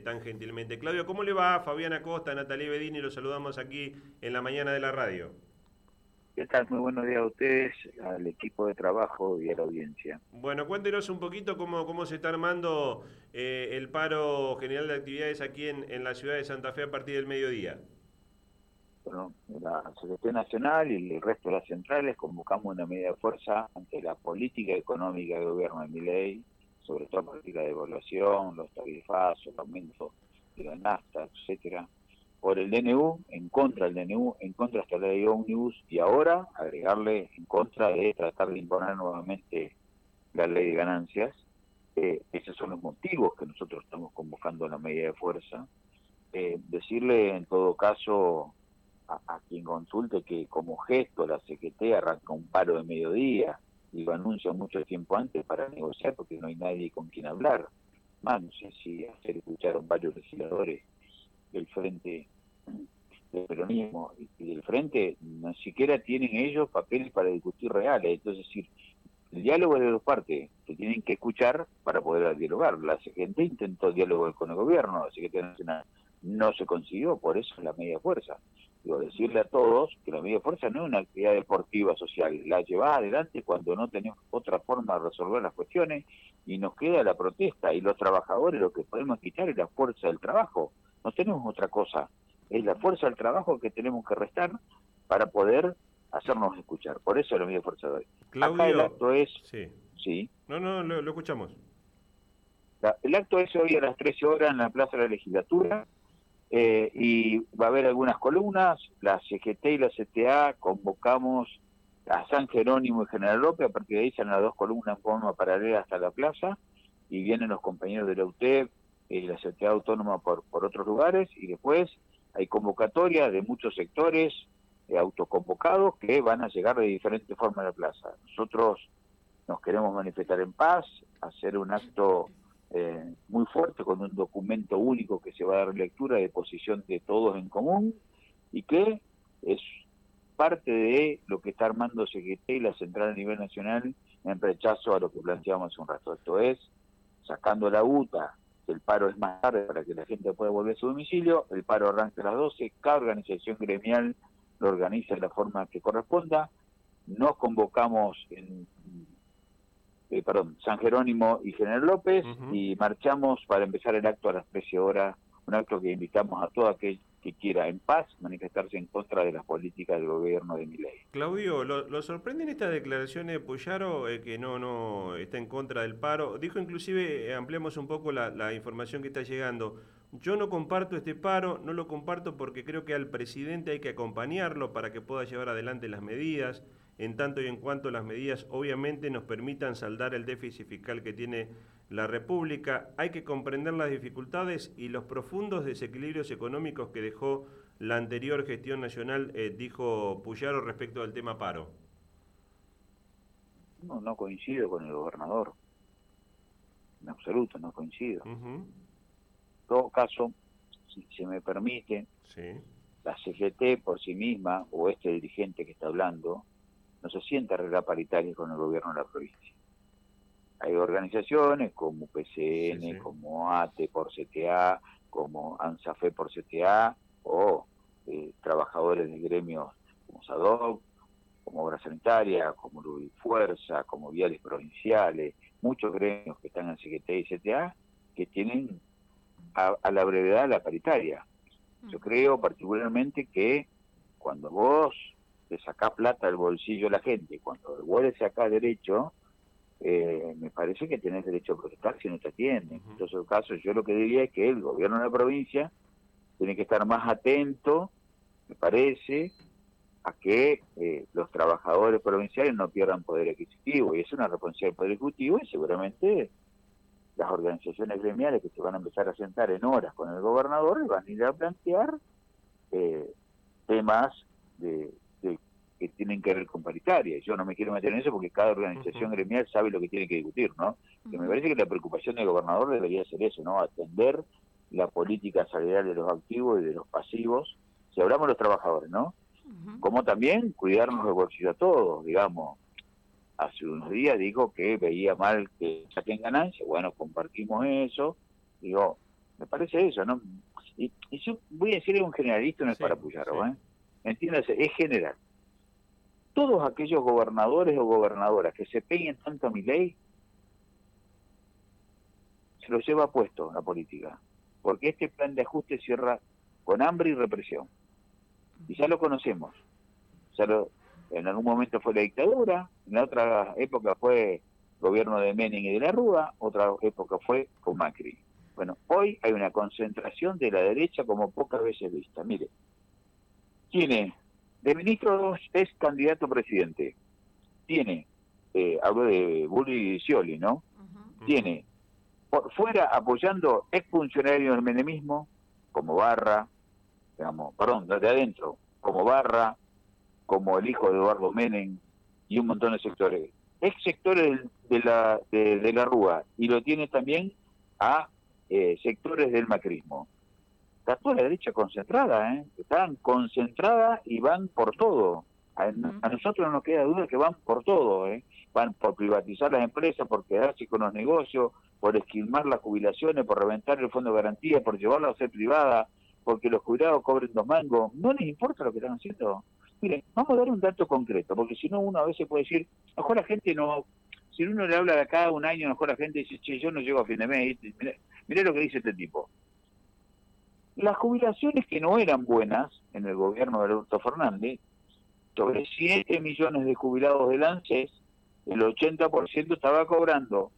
tan gentilmente. Claudio, ¿cómo le va? Fabián Acosta, Natalie Bedini, los saludamos aquí en la mañana de la radio. ¿Qué tal? Muy buenos días a ustedes, al equipo de trabajo y a la audiencia. Bueno, cuéntenos un poquito cómo, cómo se está armando eh, el paro general de actividades aquí en, en la ciudad de Santa Fe a partir del mediodía. Bueno, la Secretaría Nacional y el resto de las centrales convocamos una medida de fuerza ante la política económica del gobierno de Miley, sobre todo la política de evaluación, los tarifazos, el aumento de la nafta, etcétera, por el DNU, en contra del DNU, en contra de la ley Omnibus y ahora agregarle en contra de tratar de imponer nuevamente la ley de ganancias. Eh, esos son los motivos que nosotros estamos convocando a la medida de fuerza. Eh, decirle en todo caso a, quien consulte que como gesto la CGT arranca un paro de mediodía y lo anuncia mucho tiempo antes para negociar porque no hay nadie con quien hablar. Más, no sé si hacer escucharon varios legisladores del Frente del Peronismo y del Frente, ni siquiera tienen ellos papeles para discutir reales. Entonces, decir, el diálogo es de dos partes, se tienen que escuchar para poder dialogar. La CGT intentó diálogo con el gobierno, la CGT Nacional no se consiguió, por eso es la media fuerza. Digo, decirle a todos que la media fuerza no es una actividad deportiva social, la lleva adelante cuando no tenemos otra forma de resolver las cuestiones y nos queda la protesta y los trabajadores lo que podemos quitar es la fuerza del trabajo, no tenemos otra cosa, es la fuerza del trabajo que tenemos que restar para poder hacernos escuchar, por eso la media fuerza de hoy. Claudio, el acto es... Sí. sí. No, no, lo, lo escuchamos. el acto es hoy a las 13 horas en la Plaza de la Legislatura eh, y va a haber algunas columnas, la CGT y la CTA convocamos a San Jerónimo y General López, a partir de ahí salen las dos columnas en forma paralela hasta la plaza, y vienen los compañeros de la UTEP y la CTA Autónoma por, por otros lugares, y después hay convocatorias de muchos sectores eh, autoconvocados que van a llegar de diferentes formas a la plaza. Nosotros nos queremos manifestar en paz, hacer un acto eh, muy fuerte con un documento único que se va a dar lectura de posición de todos en común y que es parte de lo que está armando CGT y la central a nivel nacional en rechazo a lo que planteamos hace un rato. Esto es, sacando la UTA, el paro es más tarde para que la gente pueda volver a su domicilio, el paro arranca a las 12, cada organización gremial lo organiza de la forma que corresponda, nos convocamos en eh, perdón, San Jerónimo y General López, y marchamos para empezar el acto a las 13 horas, un acto que invitamos a todo aquel que quiera en paz manifestarse en contra de las políticas del gobierno de Milei. Claudio, ¿lo, lo sorprenden estas declaraciones de Puyaro eh, que no no está en contra del paro? Dijo inclusive, eh, ampliamos un poco la, la información que está llegando, yo no comparto este paro, no lo comparto porque creo que al presidente hay que acompañarlo para que pueda llevar adelante las medidas en tanto y en cuanto las medidas obviamente nos permitan saldar el déficit fiscal que tiene la República. Hay que comprender las dificultades y los profundos desequilibrios económicos que dejó la anterior gestión nacional, eh, dijo Puyaro respecto al tema paro. No, no coincido con el gobernador. En absoluto, no coincido. En todo caso, si se me permite, la CGT por sí misma, o este dirigente que está hablando, no se siente arreglar paritaria con el gobierno de la provincia. Hay organizaciones como PCN, como ATE por CTA, como ANSAFE por CTA, o eh, trabajadores de gremios como SADOC, como Obra Sanitaria, como Luis Fuerza, como Viales Provinciales, muchos gremios que están en CGT y CTA, que tienen a, a la brevedad la paritaria. Yo creo particularmente que cuando vos de sacar plata del bolsillo a la gente. Cuando vos le sacás derecho, eh, me parece que tenés derecho a protestar si no te atienden. En todos casos, yo lo que diría es que el gobierno de la provincia tiene que estar más atento, me parece, a que eh, los trabajadores provinciales no pierdan poder adquisitivo. Y es una responsabilidad del Poder Ejecutivo y seguramente las organizaciones gremiales que se van a empezar a sentar en horas con el gobernador van a ir a plantear eh, temas de, tienen que ver con paritaria. Yo no me quiero meter en eso porque cada organización gremial sabe lo que tiene que discutir, ¿no? me parece que la preocupación del gobernador debería ser eso, ¿no? Atender la política salarial de los activos y de los pasivos, si hablamos de los trabajadores, ¿no? Como también cuidarnos los bolsillos a todos, digamos. Hace unos días dijo que veía mal que saquen ganancias, bueno, compartimos eso, digo, Me parece eso, ¿no? Y, yo voy a decirle un generalista, no es para apoyarlo, ¿eh? Entiéndase, es general. Todos aquellos gobernadores o gobernadoras que se peguen tanto a mi ley, se lo lleva puesto la política. Porque este plan de ajuste cierra con hambre y represión. Y ya lo conocemos. Ya en algún momento fue la dictadura, en la otra época fue gobierno de Menem y de la Rúa, otra época fue con Macri. Bueno, hoy hay una concentración de la derecha como pocas veces vista. Mire, tiene de ministro es candidato a presidente. Tiene, eh, hablo de Bulli Scioli, ¿no? Tiene por fuera apoyando exfuncionarios del menemismo, como Barra, digamos, perdón, de adentro, como Barra, como el hijo de Eduardo Menem y un montón de sectores. Ex sectores de la, de, la Rúa y lo tiene también a eh, sectores del macrismo. Está toda la derecha concentrada, ¿eh? Están concentradas y van por todo. A, nosotros no nos queda duda que van por todo, ¿eh? Van por privatizar las empresas, por quedarse con los negocios, por esquilmar las jubilaciones, por reventar el fondo de garantía, por llevarlo a ser privada, porque los jubilados cobren dos mangos. No les importa lo que están haciendo. Miren, vamos a dar un dato concreto, porque si no uno a veces puede decir, mejor la gente no, si uno le habla de acá un año, mejor la gente dice, che, yo no llego a fin de mes. Mire, lo que dice este tipo. Las jubilaciones que no eran buenas en el gobierno de Alberto Fernández, sobre 7 millones de jubilados del ANSES, el 80% estaba cobrando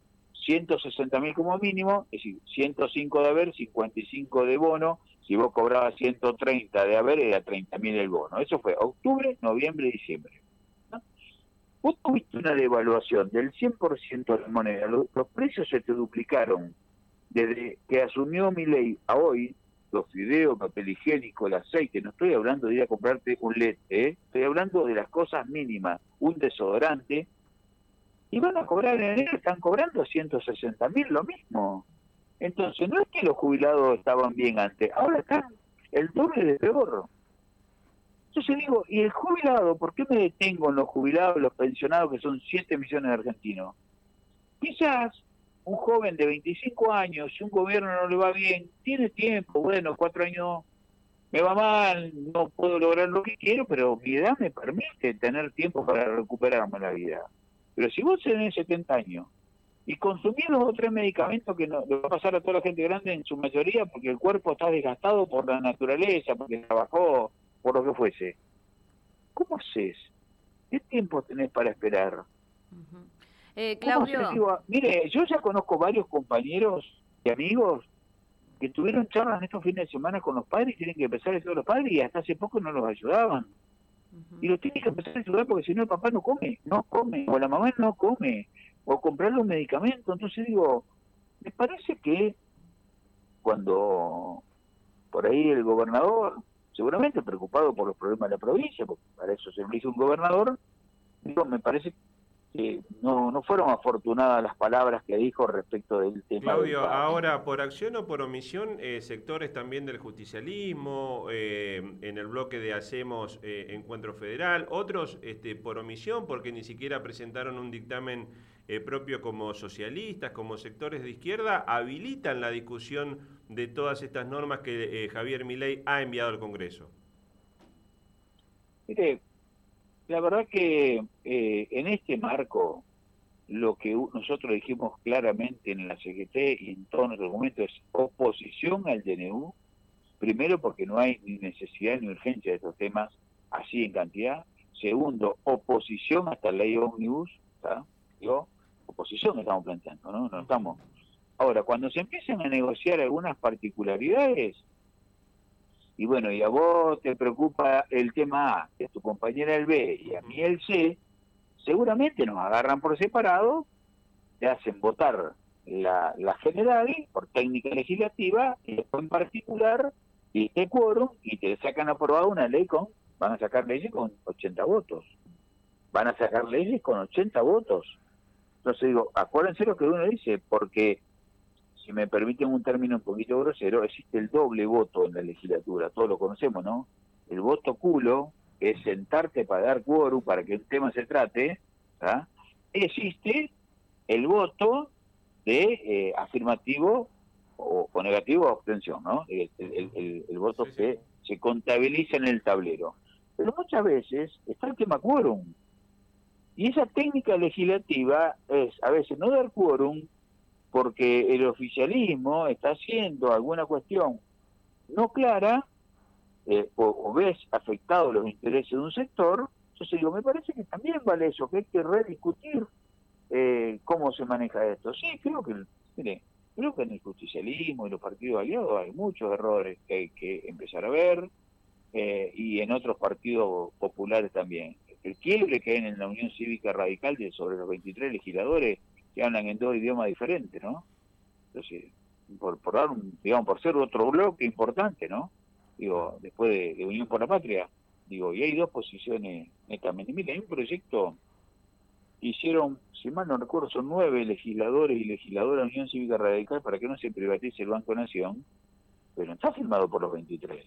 160 mil como mínimo, es decir, 105 de haber, 55 de bono, si vos cobrabas 130 de haber, era 30 mil el bono. Eso fue octubre, noviembre diciembre. Vos tuviste una devaluación del 100% de la moneda, los, precios se te duplicaron desde que asumió mi ley a hoy, los fideos, papel higiénico, el aceite, no estoy hablando de ir a comprarte un LED, ¿eh? estoy hablando de las cosas mínimas, un desodorante, y van a cobrar en enero, están cobrando 160 mil, lo mismo. Entonces, no es que los jubilados estaban bien antes, ahora están el doble de peor. Entonces digo, ¿y el jubilado? ¿Por qué me detengo en los jubilados, los pensionados, que son 7 millones de argentinos? Quizás un joven de 25 años, si un gobierno no le va bien, tiene tiempo, bueno, cuatro años me va mal, no puedo lograr lo que quiero, pero mi edad me permite tener tiempo para recuperarme la vida. Pero si vos tenés 70 años y consumís dos o tres medicamentos que no, le va a pasar a toda la gente grande en su mayoría porque el cuerpo está desgastado por la naturaleza, porque trabajó, por lo que fuese, ¿cómo haces? ¿Qué tiempo tenés para esperar? Eh, Claudio. mire, yo ya conozco varios compañeros y amigos que tuvieron charlas en estos fines de semana con los padres y tienen que empezar a ayudar a los padres y hasta hace poco no los ayudaban. Y lo tiene que empezar a ayudar porque si no el papá no come, no come, o la mamá no come, o comprarle un medicamento. Entonces digo, me parece que cuando por ahí el gobernador, seguramente preocupado por los problemas de la provincia, porque para eso se lo hizo un gobernador, digo, me parece no, no fueron afortunadas las palabras que dijo respecto del tema. Claudio, ahora, por acción o por omisión, eh, sectores también del justicialismo, eh, en el bloque de Hacemos eh, Encuentro Federal, otros este, por omisión, porque ni siquiera presentaron un dictamen propio como socialistas, como sectores de izquierda, habilitan la discusión de todas estas normas que Javier Milei ha enviado al Congreso. Mire, la verdad que eh, en este marco, lo que nosotros dijimos claramente en la CGT y en todos nuestros documentos es oposición al DNU, primero porque no hay ni necesidad ni urgencia de estos temas así en cantidad, segundo, oposición hasta la ley Omnibus, Yo, oposición estamos planteando, ¿no? No estamos. Ahora, cuando se empiezan a negociar algunas particularidades, y bueno, y a vos te preocupa el tema A, que a tu compañera el B y a mí el C, seguramente nos agarran por separado, te hacen votar la, la general por técnica legislativa y después en particular y te quórum y te sacan aprobada una ley con, van a sacar leyes con 80 votos. Van a sacar leyes con 80 votos. Entonces digo, acuérdense lo que uno dice, porque si me permiten un término un poquito grosero, existe el doble voto en la legislatura, todos lo conocemos, ¿no? El voto culo es sentarte para dar quórum para que el tema se trate, ¿ah? existe el voto de eh, afirmativo o, negativo o abstención, ¿no? El, voto que se contabiliza en el tablero. Pero muchas veces está el tema quórum. Y esa técnica legislativa es a veces no dar quórum porque el oficialismo está haciendo alguna cuestión no clara eh, o, ves afectados los intereses de un sector, entonces digo, me parece que también vale eso, que hay que rediscutir eh, cómo se maneja esto. Sí, creo que, mire, creo que en el justicialismo y los partidos aliados hay muchos errores que hay que empezar a ver, eh, y en otros partidos populares también. El quiebre que hay en la Unión Cívica Radical sobre los 23 legisladores que hablan en dos idiomas diferentes, ¿no? Entonces, por, por dar un, digamos, por ser otro bloque importante, ¿no? Digo, después de, Unión por la Patria, digo, y hay dos posiciones netamente. Mira, hay un proyecto hicieron, si mal no recuerdo, son nueve legisladores y legisladoras de Unión Cívica Radical para que no se privatice el Banco Nación, pero está firmado por los 23.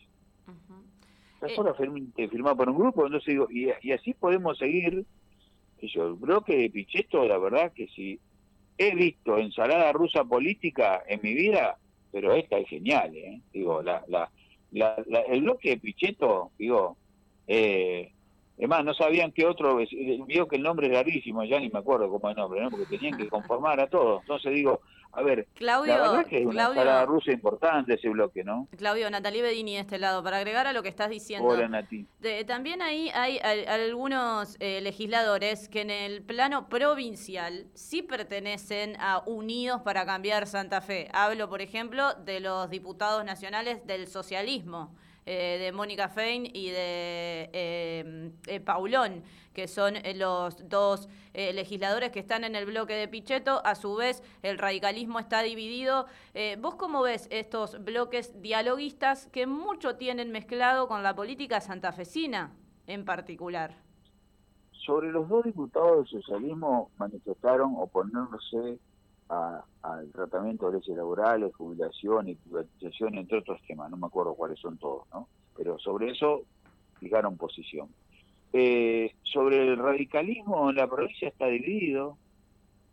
Está eh, firmado por un grupo, entonces digo, y, y así podemos seguir. Yo, el bloque de Pichetto, la verdad que si he visto ensalada rusa política en mi vida, pero esta es genial, ¿eh? Digo, la, la, la, el bloque de Pichetto, digo, eh, es más, no sabían qué otro, vio que el nombre es rarísimo, ya ni me acuerdo cómo es el nombre, ¿no? Porque tenían que conformar a todos. Entonces digo, a ver, Claudio, la verdad que es una Claudio, rusa importante ese bloque, ¿no? Claudio, Natalie Bedini de este lado, para agregar a lo que estás diciendo. Hola, Nati. también ahí hay, algunos eh, legisladores que en el plano provincial sí pertenecen a Unidos para Cambiar Santa Fe. Hablo, por ejemplo, de los diputados nacionales del socialismo. Eh, de Mónica Fein y de eh, eh, Paulón, que son los dos legisladores que están en el bloque de Pichetto. A su vez, el radicalismo está dividido. ¿Vos cómo ves estos bloques dialoguistas que mucho tienen mezclado con la política santafesina en particular? Sobre los dos diputados del socialismo manifestaron oponerse al tratamiento de leyes laborales, jubilación y privatización, entre otros temas, no me acuerdo cuáles son todos, ¿no? Pero sobre eso fijaron posición. Eh, sobre el radicalismo en la provincia está dividido,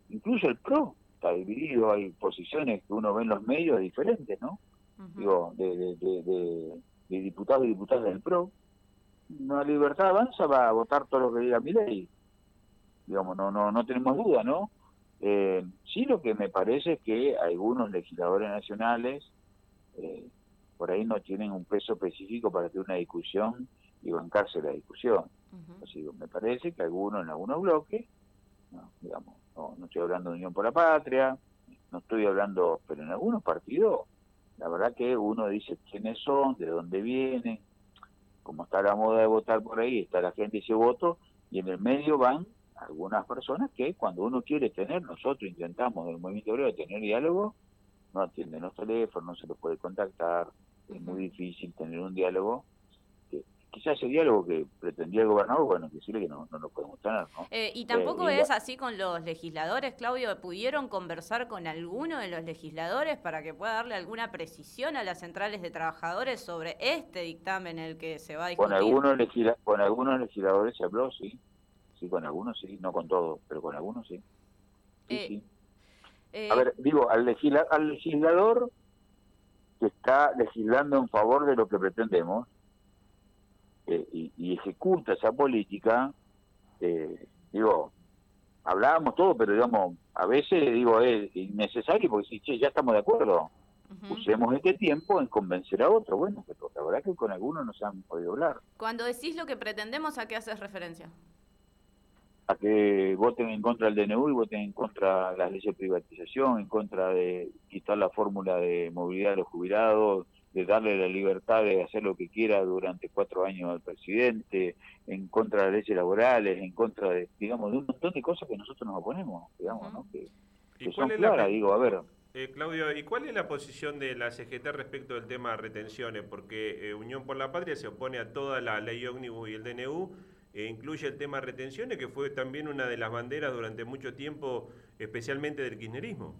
incluso el PRO está dividido, hay posiciones que uno ve en los medios diferentes, ¿no? Digo, de, de, diputados y diputadas del PRO. La libertad avanza va a votar todo lo que diga mi ley. Digamos, no, no, no tenemos duda, ¿no? Eh, sí, lo que me parece es que algunos legisladores nacionales eh, por ahí no tienen un peso específico para tener una discusión y bancarse la discusión. me parece que algunos en algunos bloques, no, digamos, no, estoy hablando de Unión por la Patria, no estoy hablando, pero en algunos partidos, la verdad que uno dice quiénes son, de dónde vienen, como está la moda de votar por ahí, está la gente y se voto, y en el medio van algunas personas que cuando uno quiere tener, nosotros intentamos del movimiento obrero tener diálogo, no atienden los teléfonos, no se los puede contactar, es muy difícil tener un diálogo. Que, quizás ese diálogo que pretendía el gobernador, bueno, decirle que no, no lo podemos tener. ¿no? Eh, y tampoco eh, es así con los legisladores, Claudio, ¿pudieron conversar con alguno de los legisladores para que pueda darle alguna precisión a las centrales de trabajadores sobre este dictamen el que se va a discutir? Con algunos, con algunos legisladores se habló, sí con algunos sí, no con todos, pero con algunos sí. Eh, eh, a ver, digo, al, al legislador que está legislando en favor de lo que pretendemos eh, y, ejecuta esa política, digo, hablábamos todo, pero digamos, a veces digo, es innecesario porque si che, ya estamos de acuerdo, usemos este tiempo en convencer a otro. Bueno, pero la verdad que con algunos no se han podido hablar. Cuando decís lo que pretendemos, ¿a qué haces referencia? A que voten en contra del DNU y voten en contra de las leyes de privatización, en contra de quitar la fórmula de movilidad de los jubilados, de darle la libertad de hacer lo que quiera durante cuatro años al presidente, en contra de las leyes laborales, en contra de, digamos, de un montón de cosas que nosotros nos oponemos, digamos, ¿no? Que, son claras, digo, a ver. Eh, Claudio, ¿y cuál es la posición de la CGT respecto del tema de retenciones? Porque eh, Unión por la Patria se opone a toda la ley ómnibus y el DNU, e incluye el tema retenciones, que fue también una de las banderas durante mucho tiempo, especialmente del kirchnerismo.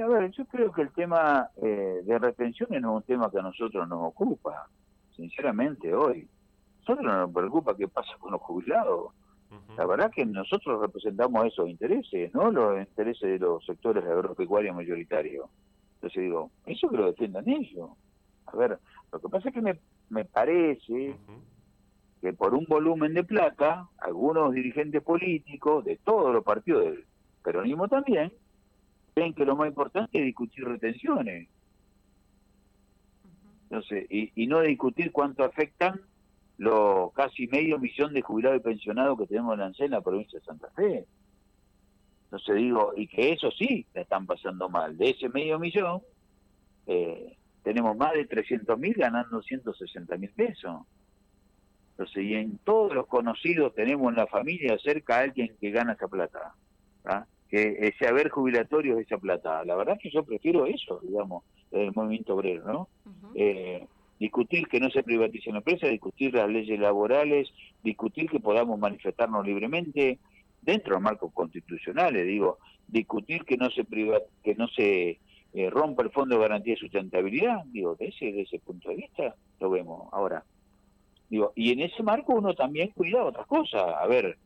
a ver, yo creo que el tema eh, de retenciones no es un tema que a nosotros nos ocupa, sinceramente, hoy. A nosotros no nos preocupa qué pasa con los jubilados. La verdad que nosotros representamos esos intereses, no los intereses de los sectores agropecuarios mayoritarios. Entonces digo, eso que lo defiendan ellos. A ver, lo que pasa es que me, me parece que por un volumen de plata, algunos dirigentes políticos de todos los partidos del peronismo también, ven que lo más importante es discutir retenciones. Entonces, y, y no discutir cuánto afectan los casi medio millón de jubilados y pensionados que tenemos en la provincia de Santa Fe. Entonces digo, y que eso sí la están pasando mal. De ese medio millón, eh, tenemos más de 300 mil ganando 160 mil pesos. Entonces, y en todos los conocidos tenemos en la familia cerca a alguien que gana esa plata. Que ese haber jubilatorio es esa plata. La verdad que yo prefiero eso, digamos, del movimiento obrero, ¿no? discutir que no se privatice la empresa, discutir las leyes laborales, discutir que podamos manifestarnos libremente dentro de los marcos constitucionales, digo, discutir que no se que no se eh, rompa el Fondo de Garantía de Sustentabilidad, digo, de ese, de ese punto de vista lo vemos ahora. Digo, y en ese marco uno también cuida otras cosas. A ver,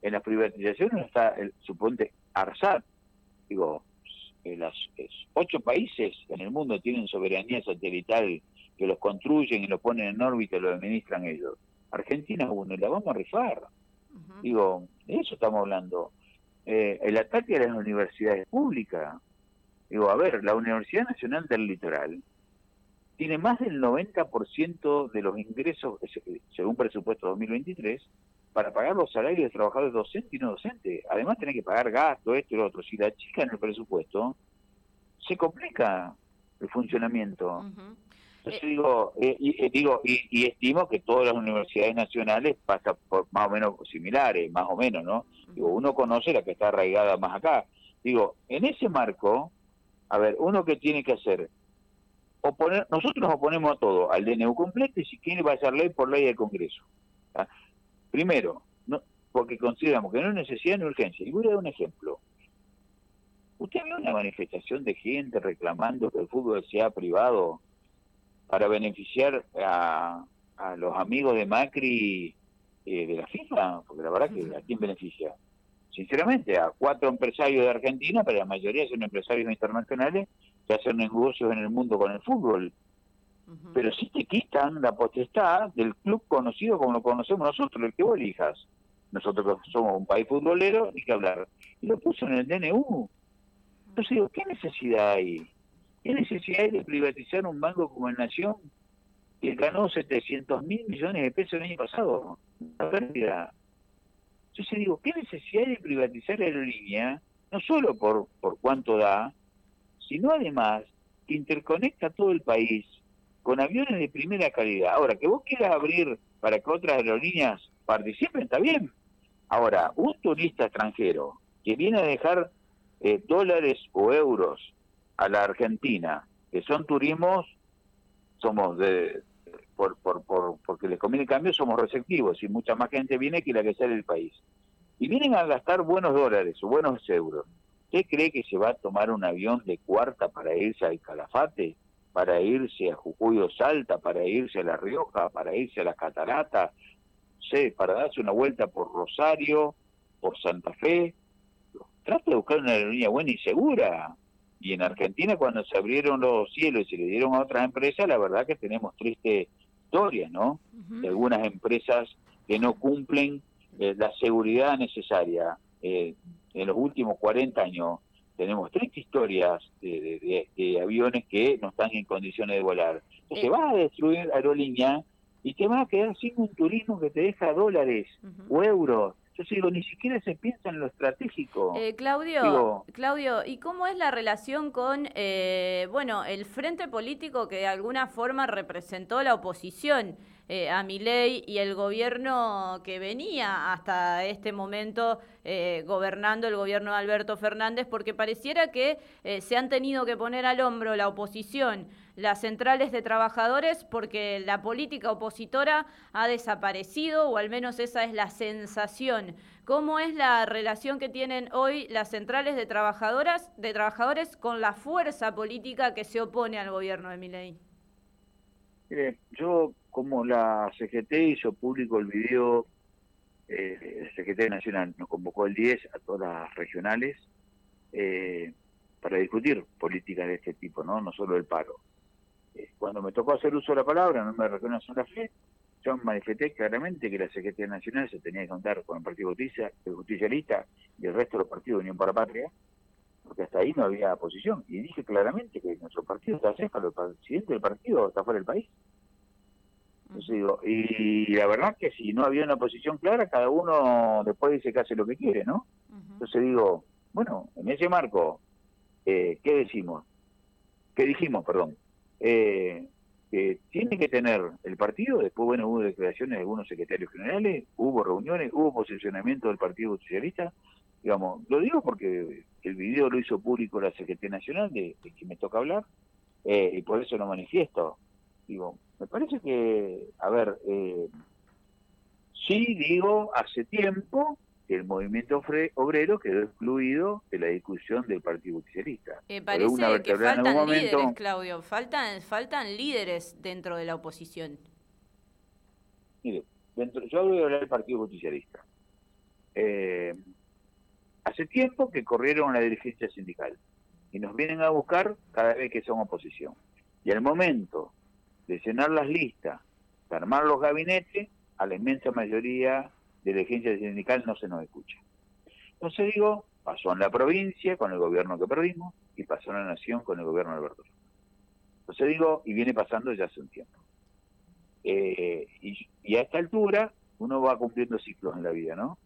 en las privatizaciones está, el, suponte, ARSAT, digo, en las ocho países en el mundo tienen soberanía satelital que los construyen y los ponen en órbita y lo administran ellos. Argentina uno, la vamos a rifar. Digo, de eso estamos hablando. Eh, el ataque a las universidades públicas. Digo, a ver, la Universidad Nacional del Litoral tiene más del 90% de los ingresos, según presupuesto 2023, para pagar los salarios de trabajadores docentes y no docentes. Además, tiene que pagar gasto, esto y lo otro. Si la chica en el presupuesto, se complica el funcionamiento. Entonces digo, eh, y, eh, digo y, estimo que todas las universidades nacionales pasan por más o menos similares, más o menos, ¿no? Digo, uno conoce la que está arraigada más acá. Digo, en ese marco, a ver, uno que tiene que hacer, oponer, nosotros nos oponemos a todo, al DNU completo y si quiere va a ser ley por ley del Congreso. Primero, no, porque consideramos que no hay necesidad ni urgencia. Y voy a dar un ejemplo. ¿Usted vio una manifestación de gente reclamando que el fútbol sea privado para beneficiar a, los amigos de Macri eh, de la FIFA, porque la verdad que a quién beneficia. Sinceramente, a cuatro empresarios de Argentina, pero la mayoría son empresarios internacionales que hacen negocios en el mundo con el fútbol. Pero si te quitan la potestad del club conocido como lo conocemos nosotros, el que vos elijas. Nosotros somos un país futbolero, ni que hablar. Y lo puso en el DNU. Entonces digo, ¿qué necesidad hay? ¿Qué necesidad hay de privatizar un banco como el Nación que ganó 700 mil millones de pesos el año pasado? Una pérdida. Entonces digo, ¿qué necesidad hay de privatizar la aerolínea? No solo por, por cuánto da, sino además que interconecta todo el país con aviones de primera calidad. Ahora, que vos quieras abrir para que otras aerolíneas participen, está bien. Ahora, un turista extranjero que viene a dejar eh, dólares o euros a la Argentina, que son turismos, somos de, por, por, por, porque les conviene el cambio, somos receptivos y mucha más gente viene que la que sale del país. Y vienen a gastar buenos dólares o buenos euros. ¿Usted cree que se va a tomar un avión de cuarta para irse al Calafate, para irse a Jujuy o Salta, para irse a La Rioja, para irse a la Catarata, sé, para darse una vuelta por Rosario, por Santa Fe? Trata de buscar una aerolínea buena y segura. Y en Argentina, cuando se abrieron los cielos y se le dieron a otras empresas, la verdad que tenemos triste historia, ¿no? De algunas empresas que no cumplen eh, la seguridad necesaria. Eh, en los últimos 40 años tenemos tristes historias de, aviones que no están en condiciones de volar. Entonces, eh. vas a destruir aerolínea y te vas a quedar sin un turismo que te deja dólares o euros yo digo, ni siquiera se piensa en lo estratégico. Eh, Claudio, Claudio, ¿y cómo es la relación con, eh, bueno, el frente político que de alguna forma representó la oposición eh, a ley y el gobierno que venía hasta este momento eh, gobernando el gobierno de Alberto Fernández? Porque pareciera que se han tenido que poner al hombro la oposición las centrales de trabajadores porque la política opositora ha desaparecido, o al menos esa es la sensación. ¿Cómo es la relación que tienen hoy las centrales de trabajadoras, de trabajadores con la fuerza política que se opone al gobierno de Milei? Mire, yo como la CGT hizo público el video eh, el secretario nacional nos convocó el 10 a todas las regionales eh, para discutir políticas de este tipo, no, no solo el paro. Eh, cuando me tocó hacer uso de la palabra, no me reconocen la fe, yo manifesté claramente que la Secretaría Nacional se tenía que contar con el Partido Justicia, el Justicialista y el resto de los partidos de Unión para la Patria, porque hasta ahí no había oposición. Y dije claramente que nuestro partido está cerca, el presidente del partido está fuera del país. Entonces digo, y la verdad que si no había una posición clara, cada uno después dice que hace lo que quiere, ¿no? Entonces digo, bueno, en ese marco, eh, ¿qué decimos? ¿Qué dijimos, perdón? Eh, que tiene que tener el partido, después, bueno, hubo declaraciones de algunos secretarios generales, hubo reuniones, hubo posicionamiento del Partido Socialista, digamos, lo digo porque el video lo hizo público la Secretaría Nacional, de, que me toca hablar, eh, y por eso lo manifiesto. Digo, me parece que, a ver, eh, sí digo, hace tiempo que el movimiento obrero quedó excluido de la discusión del Partido Socialista. Eh, parece que faltan líderes, Claudio, faltan, faltan líderes dentro de la oposición. Mire, dentro, yo voy a hablar del Partido Justicialista. Eh, hace tiempo que corrieron la dirigencia sindical y nos vienen a buscar cada vez que son oposición. Y al momento de llenar las listas, de armar los gabinetes, a la inmensa mayoría de la agencia sindical no se nos escucha. Entonces digo, pasó en la provincia con el gobierno que perdimos y pasó en la nación con el gobierno de Alberto. Entonces digo, y viene pasando ya hace un tiempo. Eh, y, a esta altura uno va cumpliendo ciclos en la vida, ¿no?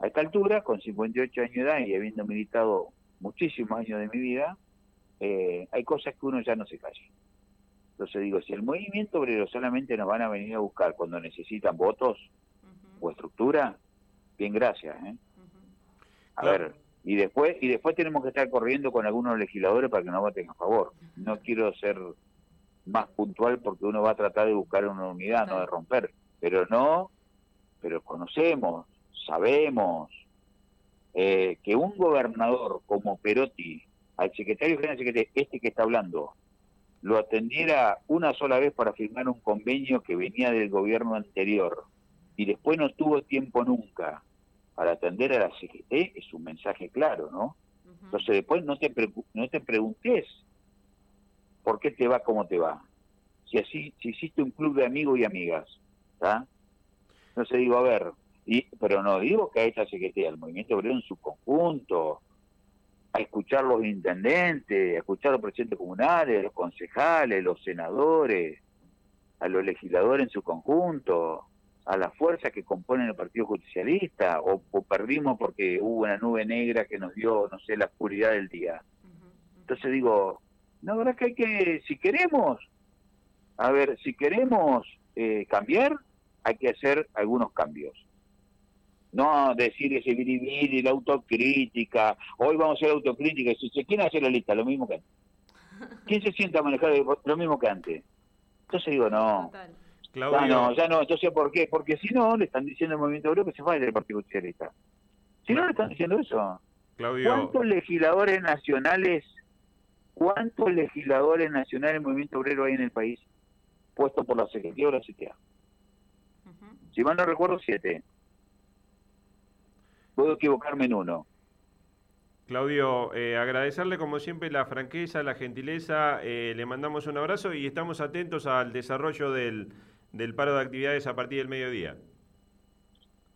A esta altura, con 58 años de edad y habiendo militado muchísimos años de mi vida, eh, hay cosas que uno ya no se calla. Entonces digo, si el movimiento obrero solamente nos van a venir a buscar cuando necesitan votos o estructura, bien gracias. ¿eh? A ver, y después y después tenemos que estar corriendo con algunos legisladores para que nos voten a favor. No quiero ser más puntual porque uno va a tratar de buscar una unidad, no de romper, pero no, pero conocemos, sabemos eh, que un gobernador como Perotti, al secretario general, este que está hablando, lo atendiera una sola vez para firmar un convenio que venía del gobierno anterior y después no tuvo tiempo nunca para atender a la CGT, es un mensaje claro, ¿no? Entonces después no te, no te preguntes por qué te va como te va. Si así, si hiciste un club de amigos y amigas, ¿está? Entonces digo, a ver, y, pero no digo que a esta CGT, al movimiento obrero en su conjunto, a escuchar los intendentes, a escuchar a los presidentes comunales, los concejales, los senadores, a los legisladores en su conjunto, a las fuerzas que componen el Partido Justicialista, o, perdimos porque hubo una nube negra que nos dio, no sé, la oscuridad del día. Entonces digo, no, verdad que hay que, si queremos, a ver, si queremos eh, cambiar, hay que hacer algunos cambios no decir ese vivir y la autocrítica, hoy vamos a hacer autocrítica, ¿quién hace la lista? Lo mismo que antes. ¿Quién se sienta a manejar lo mismo que antes? Entonces digo, no. Ya no, ya no, entonces ¿por qué? Porque si no, le están diciendo al movimiento obrero que se vaya del Partido Socialista. Si no, le están diciendo eso. ¿Cuántos legisladores nacionales, cuántos legisladores nacionales del movimiento obrero hay en el país? Puesto por la Secretaría o la CTA. Si mal no recuerdo, siete puedo equivocarme en uno. Claudio, eh, agradecerle como siempre la franqueza, la gentileza, eh, le mandamos un abrazo y estamos atentos al desarrollo del, del paro de actividades a partir del mediodía.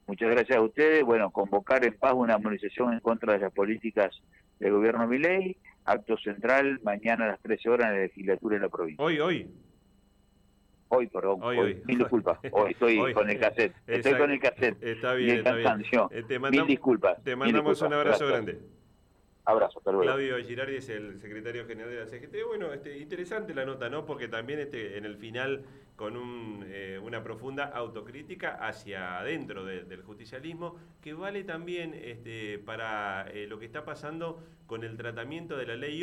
Muchas gracias a ustedes. Bueno, convocar en paz una movilización en contra de las políticas del gobierno Milei. Acto central mañana a las 13 horas en la legislatura de la provincia. Hoy, hoy. Hoy, perdón. Hoy, hoy. Mil disculpas. Hoy estoy con el cassette. Estoy con el cassette. Está bien, está bien. Eh, te mandamos, Mil disculpas. Te mandamos un abrazo grande. Abrazo, hasta Claudio Girardi es el secretario general de la CGT. Bueno, este, interesante la nota, ¿no? Porque también este, en el final, con un, eh, una profunda autocrítica hacia adentro del justicialismo, que vale también este, para eh, lo que está pasando con el tratamiento de la ley